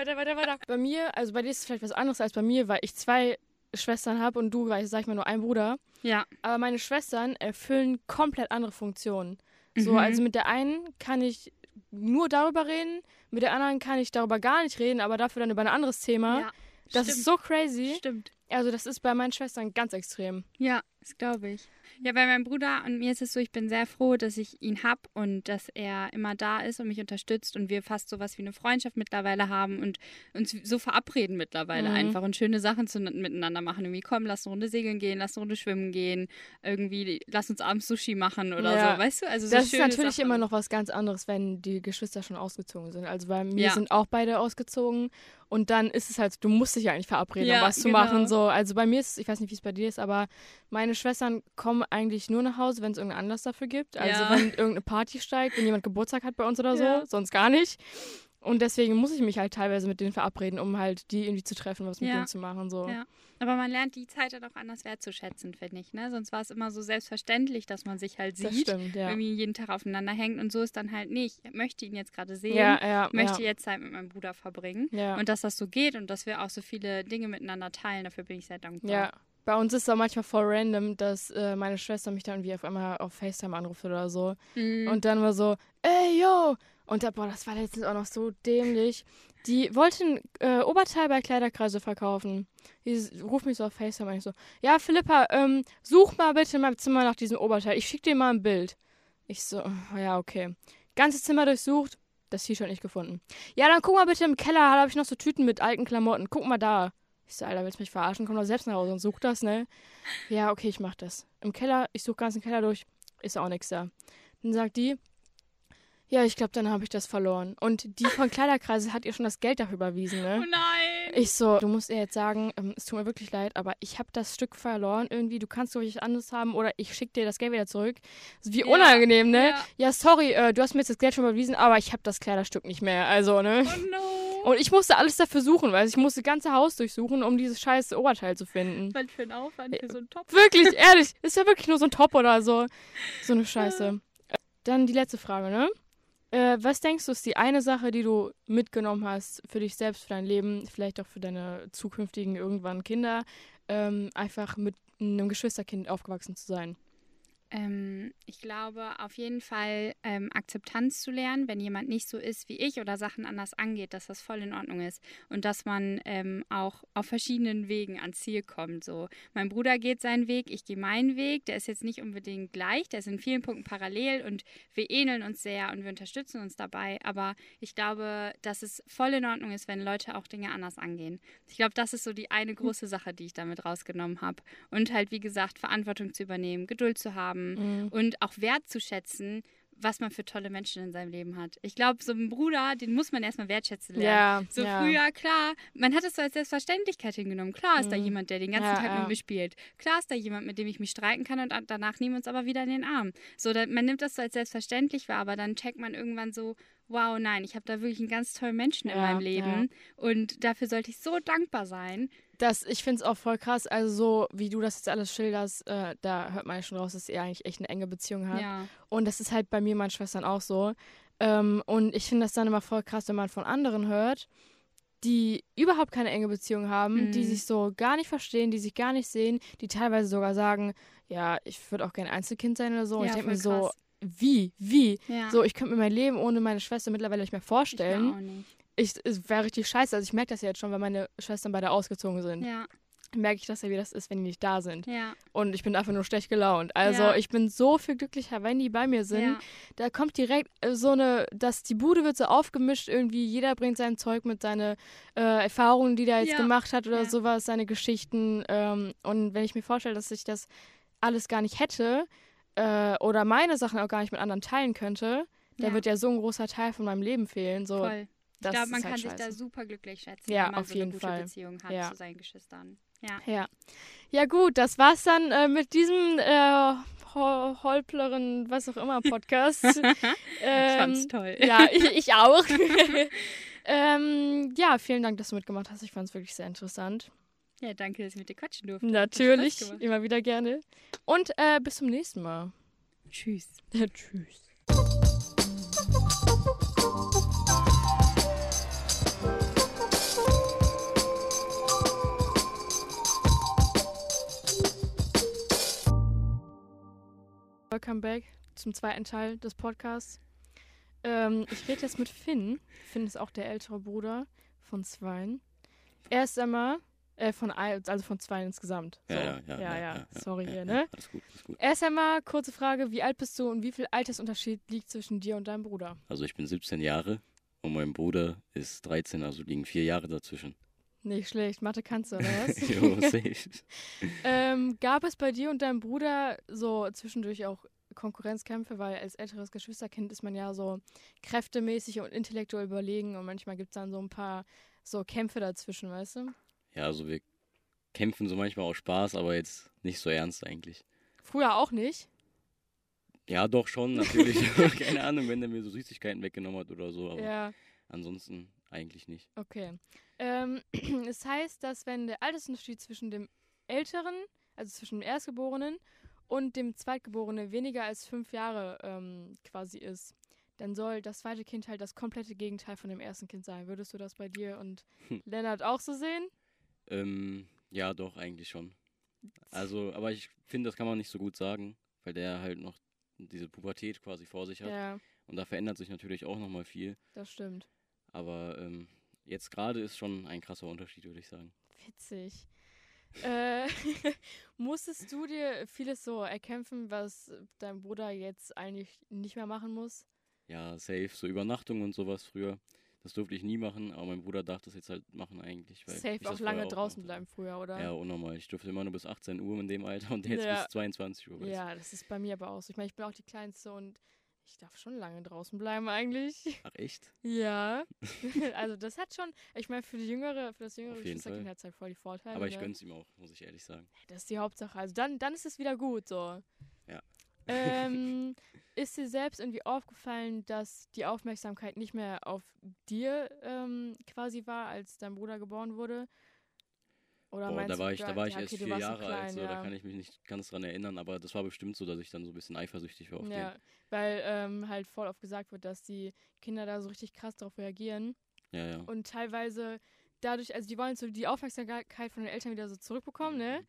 weiter, weiter, weiter. Bei mir, also bei dir ist es vielleicht was anderes als bei mir, weil ich zwei Schwestern habe und du, sag ich mal, nur einen Bruder. Ja. Aber meine Schwestern erfüllen komplett andere Funktionen. So, mhm. also mit der einen kann ich nur darüber reden, mit der anderen kann ich darüber gar nicht reden, aber dafür dann über ein anderes Thema. Ja, das stimmt. ist so crazy. Stimmt. Also das ist bei meinen Schwestern ganz extrem. Ja, das glaube ich. Ja, bei meinem Bruder und mir ist es so, ich bin sehr froh, dass ich ihn habe und dass er immer da ist und mich unterstützt und wir fast so was wie eine Freundschaft mittlerweile haben und uns so verabreden mittlerweile mhm. einfach und schöne Sachen zu, miteinander machen. Irgendwie, komm, lass eine Runde segeln gehen, lass eine Runde schwimmen gehen, irgendwie, lass uns abends Sushi machen oder ja. so, weißt du? Also so Das ist natürlich Sachen. immer noch was ganz anderes, wenn die Geschwister schon ausgezogen sind. Also bei mir ja. sind auch beide ausgezogen und dann ist es halt, du musst dich ja eigentlich verabreden, ja, um was zu genau. machen. So. Also bei mir ist, ich weiß nicht, wie es bei dir ist, aber meine Schwestern kommen eigentlich nur nach Hause, wenn es irgendeinen Anlass dafür gibt. Also ja. wenn irgendeine Party steigt, wenn jemand Geburtstag hat bei uns oder so, ja. sonst gar nicht. Und deswegen muss ich mich halt teilweise mit denen verabreden, um halt die irgendwie zu treffen, was mit ja. denen zu machen. So. Ja. Aber man lernt die Zeit halt auch anders wertzuschätzen, finde ich. Ne? Sonst war es immer so selbstverständlich, dass man sich halt sieht, stimmt, ja. irgendwie jeden Tag aufeinander hängt. Und so ist dann halt nicht. Ich möchte ihn jetzt gerade sehen, ja, ja, möchte jetzt Zeit mit meinem Bruder verbringen. Und dass das so geht und dass wir auch so viele Dinge miteinander teilen, dafür bin ich sehr dankbar. Ja, bei uns ist es auch manchmal voll random, dass äh, meine Schwester mich dann irgendwie auf einmal auf FaceTime anruft oder so. Mhm. Und dann war so, ey, yo! Und da, boah, das war letztens auch noch so dämlich. Die wollten äh, Oberteil bei Kleiderkreise verkaufen. Die ruft mich so auf FaceTime an. Ich so, ja, Philippa, ähm, such mal bitte in meinem Zimmer nach diesem Oberteil. Ich schick dir mal ein Bild. Ich so, oh, ja, okay. Ganzes Zimmer durchsucht, das T-Shirt nicht gefunden. Ja, dann guck mal bitte im Keller, da habe ich noch so Tüten mit alten Klamotten. Guck mal da. Ich so, Alter, willst du mich verarschen? Komm doch selbst nach Hause und such das, ne? Ja, okay, ich mach das. Im Keller, ich suche ganz den Keller durch, ist auch nichts da. Dann sagt die, ja, ich glaube, dann habe ich das verloren. Und die von Kleiderkreise hat ihr schon das Geld dafür überwiesen, ne? Oh nein! Ich so, du musst ihr jetzt sagen, ähm, es tut mir wirklich leid, aber ich habe das Stück verloren irgendwie. Du kannst doch was anderes haben oder ich schicke dir das Geld wieder zurück. Wie ja, unangenehm, ne? Ja, ja sorry, äh, du hast mir jetzt das Geld schon überwiesen, aber ich habe das Kleiderstück nicht mehr. Also, ne? Oh no! Und ich musste alles dafür suchen, weil ich musste das ganze Haus durchsuchen, um dieses scheiß Oberteil zu finden. Was für ein Aufwand für so einen Top. Wirklich, ehrlich, ist ja wirklich nur so ein Top oder so. So eine Scheiße. Dann die letzte Frage, ne? Äh, was denkst du, ist die eine Sache, die du mitgenommen hast für dich selbst, für dein Leben, vielleicht auch für deine zukünftigen irgendwann Kinder, ähm, einfach mit einem Geschwisterkind aufgewachsen zu sein? Ähm, ich glaube, auf jeden Fall ähm, Akzeptanz zu lernen, wenn jemand nicht so ist wie ich oder Sachen anders angeht, dass das voll in Ordnung ist und dass man ähm, auch auf verschiedenen Wegen ans Ziel kommt. So, mein Bruder geht seinen Weg, ich gehe meinen Weg. Der ist jetzt nicht unbedingt gleich, der ist in vielen Punkten parallel und wir ähneln uns sehr und wir unterstützen uns dabei. Aber ich glaube, dass es voll in Ordnung ist, wenn Leute auch Dinge anders angehen. Ich glaube, das ist so die eine große Sache, die ich damit rausgenommen habe. Und halt, wie gesagt, Verantwortung zu übernehmen, Geduld zu haben haben mhm. und auch wertzuschätzen, was man für tolle Menschen in seinem Leben hat. Ich glaube, so ein Bruder, den muss man erstmal wertschätzen lernen. Ja, so ja. früher, klar, man hat es so als Selbstverständlichkeit hingenommen. Klar ist mhm. da jemand, der den ganzen ja, Tag mit mir spielt. Klar ist da jemand, mit dem ich mich streiten kann und danach nehmen wir uns aber wieder in den Arm. So, man nimmt das so als selbstverständlich wahr, aber dann checkt man irgendwann so, wow, nein, ich habe da wirklich einen ganz tollen Menschen in meinem Leben und dafür sollte ich so dankbar sein das, ich finde es auch voll krass. Also, so wie du das jetzt alles schilderst, äh, da hört man ja schon raus, dass ihr eigentlich echt eine enge Beziehung habt. Ja. Und das ist halt bei mir und meinen Schwestern auch so. Ähm, und ich finde das dann immer voll krass, wenn man von anderen hört, die überhaupt keine enge Beziehung haben, mhm. die sich so gar nicht verstehen, die sich gar nicht sehen, die teilweise sogar sagen, ja, ich würde auch gerne Einzelkind sein oder so. Ja, und ich denke mir so, wie, wie? Ja. So, ich könnte mir mein Leben ohne meine Schwester mittlerweile nicht mehr vorstellen. Ich auch nicht ich, es wäre richtig scheiße. Also ich merke das ja jetzt schon, wenn meine Schwestern beide ausgezogen sind. Ja. Merke ich das ja, wie das ist, wenn die nicht da sind. Ja. Und ich bin einfach nur schlecht gelaunt. Also ja. ich bin so viel glücklicher, wenn die bei mir sind. Ja. Da kommt direkt äh, so eine, dass die Bude wird so aufgemischt irgendwie. Jeder bringt sein Zeug mit, seine äh, Erfahrungen, die der jetzt gemacht hat oder sowas, seine Geschichten. Ähm, und wenn ich mir vorstelle, dass ich das alles gar nicht hätte äh, oder meine Sachen auch gar nicht mit anderen teilen könnte, da wird ja so ein großer Teil von meinem Leben fehlen. So, Voll. Ich glaube, man halt kann scheiße. sich da super glücklich schätzen, ja, wenn man auf so jeden eine gute Fall. Beziehung hat ja. zu seinen Geschwistern. Ja. Ja, ja gut, das war's dann äh, mit diesem äh, Ho holpleren, was auch immer, Podcast. [LAUGHS] ähm, ich fand's toll. Ja, ich, ich auch. [LAUGHS] [LAUGHS] ähm, ja, vielen Dank, dass du mitgemacht hast. Ich fand's wirklich sehr interessant. Ja, danke, dass ich mit dir quatschen durfte. Natürlich, immer wieder gerne. Und äh, bis zum nächsten Mal. Tschüss. [LAUGHS] Ja, tschüss. Welcome back zum zweiten Teil des Podcasts. Ähm, ich rede jetzt mit Finn. Finn ist auch der ältere Bruder von Zweien. Erst einmal, äh, von also von Zweien insgesamt. So. Ja, ja, ja, ja, ja, Sorry hier, ne? Alles gut, alles gut. Erst einmal, kurze Frage, wie alt bist du und wie viel Altersunterschied liegt zwischen dir und deinem Bruder? Also ich bin 17 Jahre und mein Bruder ist 13, also liegen vier Jahre dazwischen. Nicht schlecht. Mathe kannst du, oder was? [LAUGHS] jo, safe. [LAUGHS] ähm, gab es bei dir und deinem Bruder so zwischendurch auch Konkurrenzkämpfe, weil als älteres Geschwisterkind ist man ja so kräftemäßig und intellektuell überlegen und manchmal gibt es dann so ein paar so Kämpfe dazwischen, weißt du? Ja, also wir kämpfen so manchmal auch Spaß, aber jetzt nicht so ernst eigentlich. Früher auch nicht? Ja, doch schon, natürlich. [LAUGHS] [LAUGHS] Keine Ahnung, wenn der mir so Süßigkeiten weggenommen hat oder so, aber ja. ansonsten eigentlich nicht. Okay. Ähm, [CLEARS THROAT] es heißt, dass wenn der Altersunterschied zwischen dem Älteren, also zwischen dem Erstgeborenen und dem Zweitgeborenen weniger als fünf Jahre ähm, quasi ist, dann soll das zweite Kind halt das komplette Gegenteil von dem ersten Kind sein. Würdest du das bei dir und hm. Lennart auch so sehen? Ähm, ja, doch, eigentlich schon. Also, aber ich finde, das kann man nicht so gut sagen, weil der halt noch diese Pubertät quasi vor sich hat. Ja. Und da verändert sich natürlich auch nochmal viel. Das stimmt. Aber ähm, jetzt gerade ist schon ein krasser Unterschied, würde ich sagen. Witzig. [LAUGHS] äh, [LAUGHS] musstest du dir vieles so erkämpfen, was dein Bruder jetzt eigentlich nicht mehr machen muss? Ja, safe. So Übernachtung und sowas früher. Das durfte ich nie machen, aber mein Bruder darf das jetzt halt machen eigentlich. Safe auch lange draußen bleiben früher, oder? Ja, unnormal. Ich durfte immer nur bis 18 Uhr in dem Alter und jetzt ja. bis 22 Uhr. Ja, das ist bei mir aber auch so. Ich meine, ich bin auch die Kleinste und ich darf schon lange draußen bleiben eigentlich. Ach echt? Ja. [LAUGHS] [LAUGHS] also das hat schon, ich meine, für die jüngere, für das jüngere Geschwisterkind hat es halt voll die Vorteile. Aber ich ne? gönn's ihm auch, muss ich ehrlich sagen. Das ist die Hauptsache. Also dann, dann ist es wieder gut so. Ähm, [LAUGHS] ist dir selbst irgendwie aufgefallen, dass die Aufmerksamkeit nicht mehr auf dir ähm, quasi war, als dein Bruder geboren wurde? Oder Boah, da war ich, da war ich ja, erst okay, vier Jahre klein, alt, so, ja. da kann ich mich nicht ganz dran erinnern, aber das war bestimmt so, dass ich dann so ein bisschen eifersüchtig war auf ja, den. weil ähm, halt voll oft gesagt wird, dass die Kinder da so richtig krass darauf reagieren. Ja, ja. Und teilweise dadurch, also die wollen so die Aufmerksamkeit von den Eltern wieder so zurückbekommen, ne? mhm. ne?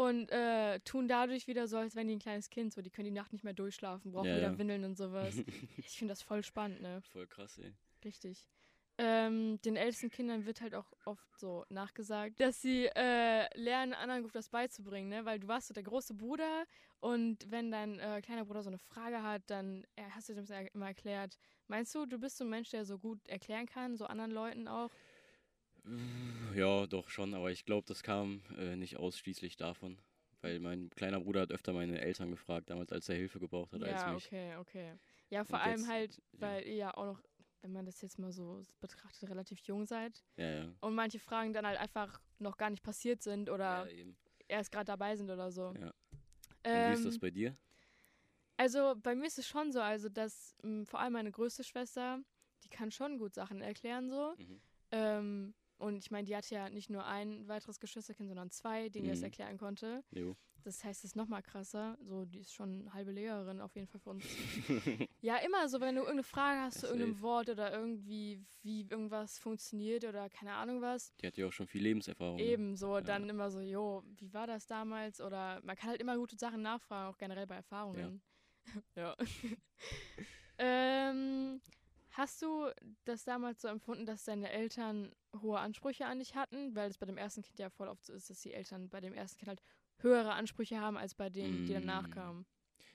Und äh, tun dadurch wieder so, als wenn die ein kleines Kind, so die können die Nacht nicht mehr durchschlafen, brauchen ja, wieder ja. Windeln und sowas. [LAUGHS] ich finde das voll spannend, ne? Voll krass, ey. Richtig. Ähm, den ältesten Kindern wird halt auch oft so nachgesagt, dass sie äh, lernen, anderen gut was beizubringen, ne? Weil du warst so der große Bruder und wenn dein äh, kleiner Bruder so eine Frage hat, dann äh, hast du dem immer erklärt. Meinst du, du bist so ein Mensch, der so gut erklären kann, so anderen Leuten auch? Ja, doch schon, aber ich glaube, das kam äh, nicht ausschließlich davon. Weil mein kleiner Bruder hat öfter meine Eltern gefragt, damals als er Hilfe gebraucht hat ja, als mich. Okay, okay. Ja, vor und allem jetzt, halt, weil ja. ihr ja auch noch wenn man das jetzt mal so betrachtet, relativ jung seid. Ja, ja. Und manche Fragen dann halt einfach noch gar nicht passiert sind oder ja, erst gerade dabei sind oder so. Ja. Ähm, wie ist das ähm, bei dir? Also bei mir ist es schon so, also dass mh, hm, vor allem meine größte Schwester, die kann schon gut Sachen erklären so. Mhm. Ähm, und ich meine, die hatte ja nicht nur ein weiteres Geschwisterkind, sondern zwei, denen mhm. das erklären konnte. Jo. Das heißt, es ist noch mal krasser. So, die ist schon eine halbe Lehrerin auf jeden Fall für uns. [LAUGHS] ja, immer so, wenn du irgendeine Frage hast zu irgendeinem Wort oder irgendwie, wie irgendwas funktioniert oder keine Ahnung was. Die hat ja auch schon viel Lebenserfahrung. Ne? Eben, so, ja. dann immer so, jo, wie war das damals? Oder man kann halt immer gute Sachen nachfragen, auch generell bei Erfahrungen. Ja. [LAUGHS] ja. [LAUGHS] ähm, Hast du das damals so empfunden, dass deine Eltern hohe Ansprüche an dich hatten? Weil es bei dem ersten Kind ja voll oft so ist, dass die Eltern bei dem ersten Kind halt höhere Ansprüche haben als bei denen, die danach mm. kamen.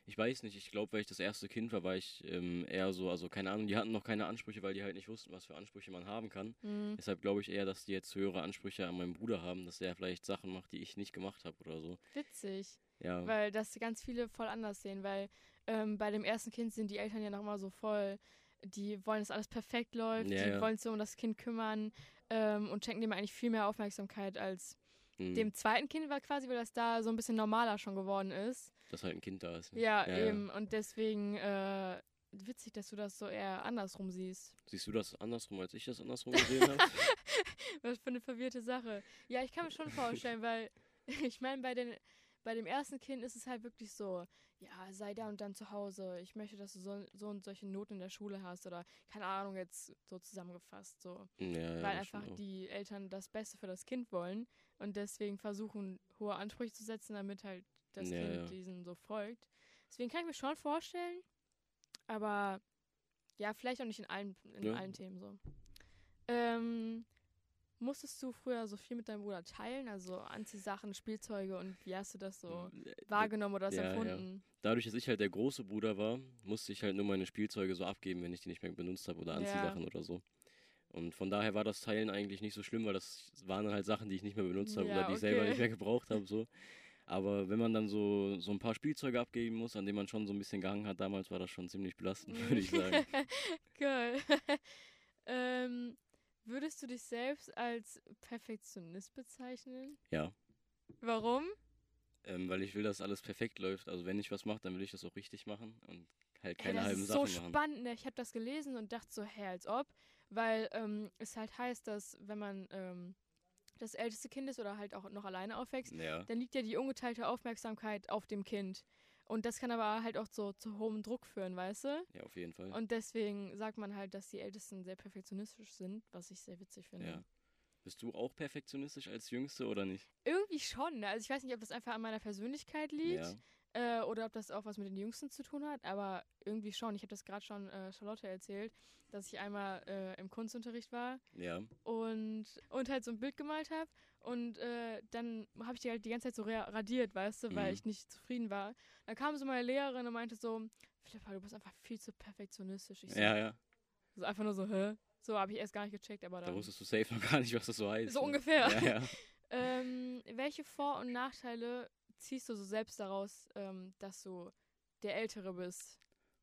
Ich weiß nicht, ich glaube, weil ich das erste Kind war, war ich ähm, eher so, also keine Ahnung, die hatten noch keine Ansprüche, weil die halt nicht wussten, was für Ansprüche man haben kann. Mhm. Deshalb glaube ich eher, dass die jetzt höhere Ansprüche an meinen Bruder haben, dass der vielleicht Sachen macht, die ich nicht gemacht habe oder so. Witzig. Ja. Weil das ganz viele voll anders sehen, weil ähm, bei dem ersten Kind sind die Eltern ja nochmal so voll die wollen, dass alles perfekt läuft, ja, die ja. wollen sich um das Kind kümmern ähm, und schenken dem eigentlich viel mehr Aufmerksamkeit als mhm. dem zweiten Kind war quasi, weil das da so ein bisschen normaler schon geworden ist. Dass halt ein Kind da ist. Ne? Ja, ja, eben. Und deswegen äh, witzig, dass du das so eher andersrum siehst. Siehst du das andersrum, als ich das andersrum gesehen habe? [LAUGHS] Was für eine verwirrte Sache. Ja, ich kann mir schon vorstellen, [LAUGHS] weil [LAUGHS] ich meine, bei den bei dem ersten Kind ist es halt wirklich so, ja, sei da und dann zu Hause. Ich möchte, dass du so, so und solche Noten in der Schule hast oder keine Ahnung, jetzt so zusammengefasst. So. Ja, Weil einfach die Eltern das Beste für das Kind wollen und deswegen versuchen, hohe Ansprüche zu setzen, damit halt das ja, Kind diesen so folgt. Deswegen kann ich mir schon vorstellen, aber ja, vielleicht auch nicht in allen, in allen Themen so. Ähm, Musstest du früher so viel mit deinem Bruder teilen? Also Anziehsachen, Spielzeuge und wie hast du das so äh, wahrgenommen oder das ja, empfunden? Ja. Dadurch, dass ich halt der große Bruder war, musste ich halt nur meine Spielzeuge so abgeben, wenn ich die nicht mehr benutzt habe oder Anziehsachen ja. oder so. Und von daher war das Teilen eigentlich nicht so schlimm, weil das waren halt Sachen, die ich nicht mehr benutzt habe oder die okay. ich selber nicht mehr gebraucht habe. So. Aber wenn man dann so, so ein paar Spielzeuge abgeben muss, an denen man schon so ein bisschen gehangen hat, damals war das schon ziemlich belastend, würde ich sagen. [LAUGHS] Cool. [LAUGHS] ähm, Würdest du dich selbst als Perfektionist bezeichnen? Ja. Warum? Ähm, weil ich will, dass alles perfekt läuft. Also wenn ich was mache, dann will ich das auch richtig machen und halt keine hey, halben Sachen machen. Das ist so spannend. Ne? Ich habe das gelesen und dachte so, hä, als ob. Weil ähm, es halt heißt, dass wenn man ähm, das älteste Kind ist oder halt auch noch alleine aufwächst, ja. dann liegt ja die ungeteilte Aufmerksamkeit auf dem Kind. Und das kann aber halt auch so zu hohem Druck führen, weißt du? Ja, auf jeden Fall. Und deswegen sagt man halt, dass die Ältesten sehr perfektionistisch sind, was ich sehr witzig finde. Ja. Bist du auch perfektionistisch als Jüngste oder nicht? Irgendwie schon. Ne? Also ich weiß nicht, ob das einfach an meiner Persönlichkeit liegt. Ja. Äh, oder ob das auch was mit den Jüngsten zu tun hat, aber irgendwie schon. Ich habe das gerade schon äh, Charlotte erzählt, dass ich einmal äh, im Kunstunterricht war ja. und, und halt so ein Bild gemalt habe. Und äh, dann habe ich die halt die ganze Zeit so radiert, weißt du, weil mhm. ich nicht zufrieden war. Da kam so meine Lehrerin und meinte so, Philippa, du bist einfach viel zu perfektionistisch. Ich so, ja, ja. So einfach nur so, hä? So habe ich erst gar nicht gecheckt, aber dann. Da wusstest du safe noch gar nicht, was das so heißt. So ne? ungefähr. Ja, ja. [LAUGHS] ähm, welche Vor- und Nachteile ziehst du so selbst daraus, ähm, dass du der Ältere bist?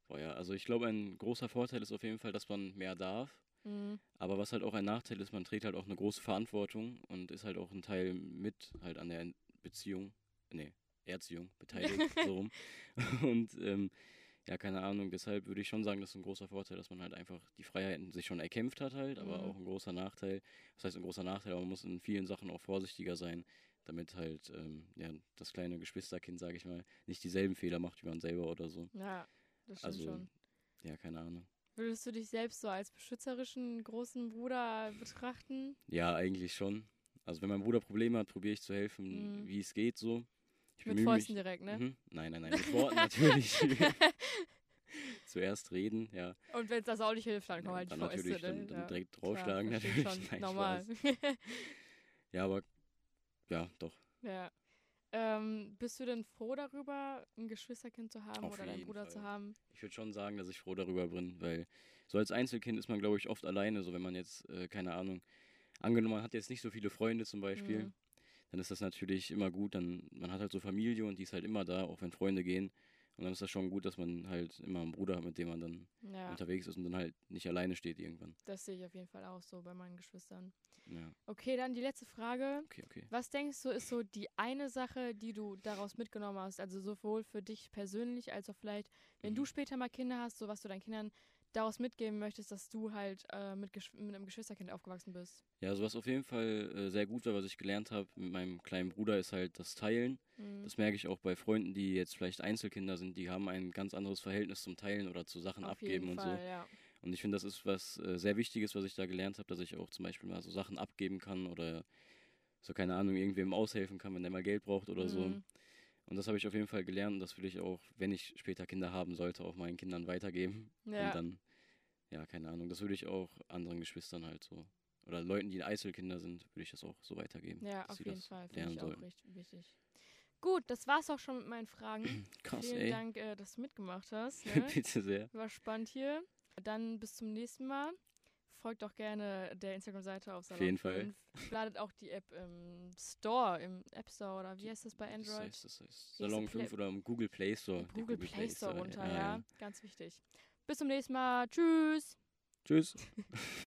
Boah, ja, also ich glaube, ein großer Vorteil ist auf jeden Fall, dass man mehr darf. Mhm. Aber was halt auch ein Nachteil ist, man trägt halt auch eine große Verantwortung und ist halt auch ein Teil mit halt an der Beziehung, nee, Erziehung beteiligt, [LAUGHS] so rum. Und ähm, ja, keine Ahnung, deshalb würde ich schon sagen, das ist ein großer Vorteil, dass man halt einfach die Freiheiten sich schon erkämpft hat halt, aber mhm. auch ein großer Nachteil. Das heißt ein großer Nachteil, aber man muss in vielen Sachen auch vorsichtiger sein, damit halt ähm, ja, das kleine Geschwisterkind, sage ich mal, nicht dieselben Fehler macht wie man selber oder so. Ja, das stimmt also, schon. Ja, keine Ahnung. Würdest du dich selbst so als beschützerischen großen Bruder betrachten? Ja, eigentlich schon. Also wenn mein Bruder Probleme hat, probiere ich zu helfen, mhm. wie es geht so. Ich mit Fäusten mich, direkt, ne? Mhm. Nein, nein, nein, mit Worten natürlich. [LAUGHS] [LAUGHS] Zuerst reden, ja. Und wenn es das auch nicht hilft, dann kommen halt dann die Fäuste. Natürlich, ne? dann, dann ja. direkt draufschlagen, Klar, natürlich. [LAUGHS] Nein, Normal. ja, aber ja, doch. Ja. Ähm, bist du denn froh darüber, ein Geschwisterkind zu haben Auf oder deinen Bruder Fall. zu haben? Ich würde schon sagen, dass ich froh darüber bin, weil so als Einzelkind ist man, glaube ich, oft alleine. So wenn man jetzt, äh, keine Ahnung, angenommen, man hat jetzt nicht so viele Freunde zum Beispiel, mhm. dann ist das natürlich immer gut. Dann, man hat halt so Familie und die ist halt immer da, auch wenn Freunde gehen. Und dann ist das schon gut, dass man halt immer einen Bruder hat, mit dem man dann ja. unterwegs ist und dann halt nicht alleine steht irgendwann. Das sehe ich auf jeden Fall auch so bei meinen Geschwistern. Ja. Okay, dann die letzte Frage. Okay, okay. Was denkst du, ist so die eine Sache, die du daraus mitgenommen hast? Also sowohl für dich persönlich als auch vielleicht, wenn mhm. du später mal Kinder hast, so was du deinen Kindern daraus mitgeben möchtest, dass du halt äh, mit, mit, einem Geschwisterkind aufgewachsen bist? Ja, also was auf jeden Fall äh, sehr gut war, was ich gelernt habe mit meinem kleinen Bruder, ist halt das Teilen. Mhm. Das merke ich auch bei Freunden, die jetzt vielleicht Einzelkinder sind, die haben ein ganz anderes Verhältnis zum Teilen oder zu Sachen auf abgeben und Fall, so. Ja. Und ich finde, das ist was äh, sehr Wichtiges, was ich da gelernt habe, dass ich auch zum Beispiel mal so Sachen abgeben kann oder so, keine Ahnung, irgendwem aushelfen kann, wenn der mal Geld braucht oder mhm. so. Und das habe ich auf jeden Fall gelernt und das will ich auch, wenn ich später Kinder haben sollte, auch meinen Kindern weitergeben. Ja. Und dann ja, keine Ahnung, das würde ich auch anderen Geschwistern halt so. Oder Leuten, die Einzelkinder sind, würde ich das auch so weitergeben. Ja, auf jeden Fall. Finde ich auch richtig wichtig. Gut, das war's auch schon mit meinen Fragen. [CLEARS THROAT] Krass, Vielen ey. Dank, äh, dass du mitgemacht hast. [LAUGHS] Ne? Bitte sehr. War spannend hier. Dann bis zum nächsten Mal. Folgt auch gerne der Instagram-Seite auf Salon Auf jeden 5. Fall. Ladet auch die App im Store, im App Store oder wie heißt das bei Android? Das heißt, das heißt Salon 5 oder im Google Play Store. Google, Google, Play Store runter, ja, ja. Ganz wichtig. Bis zum nächsten Mal. Tschüss. Tschüss. [LAUGHS]